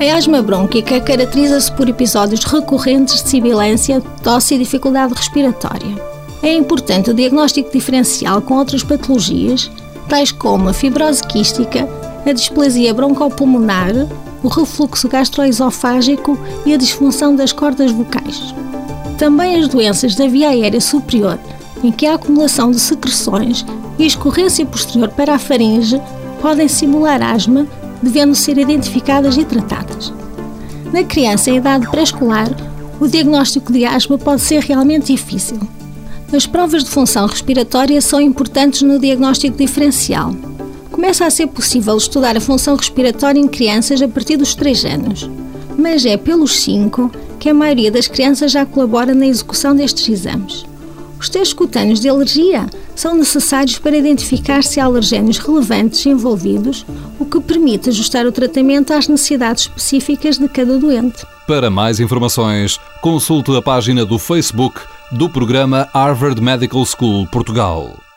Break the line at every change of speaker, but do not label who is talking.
A asma brônquica caracteriza-se por episódios recorrentes de sibilância, tosse e dificuldade respiratória. É importante o diagnóstico diferencial com outras patologias, tais como a fibrose quística, a displasia broncopulmonar, o refluxo gastroesofágico e a disfunção das cordas vocais. Também as doenças da via aérea superior, em que a acumulação de secreções e escorrência posterior para a faringe podem simular asma devendo ser identificadas e tratadas. Na criança em idade pré-escolar, o diagnóstico de asma pode ser realmente difícil. As provas de função respiratória são importantes no diagnóstico diferencial. Começa a ser possível estudar a função respiratória em crianças a partir dos 3 anos, mas é pelos 5 que a maioria das crianças já colabora na execução destes exames. Os testes cutâneos de alergia são necessários para identificar se há alergénios relevantes envolvidos, o que permite ajustar o tratamento às necessidades específicas de cada doente.
Para mais informações, consulte a página do Facebook do programa Harvard Medical School Portugal.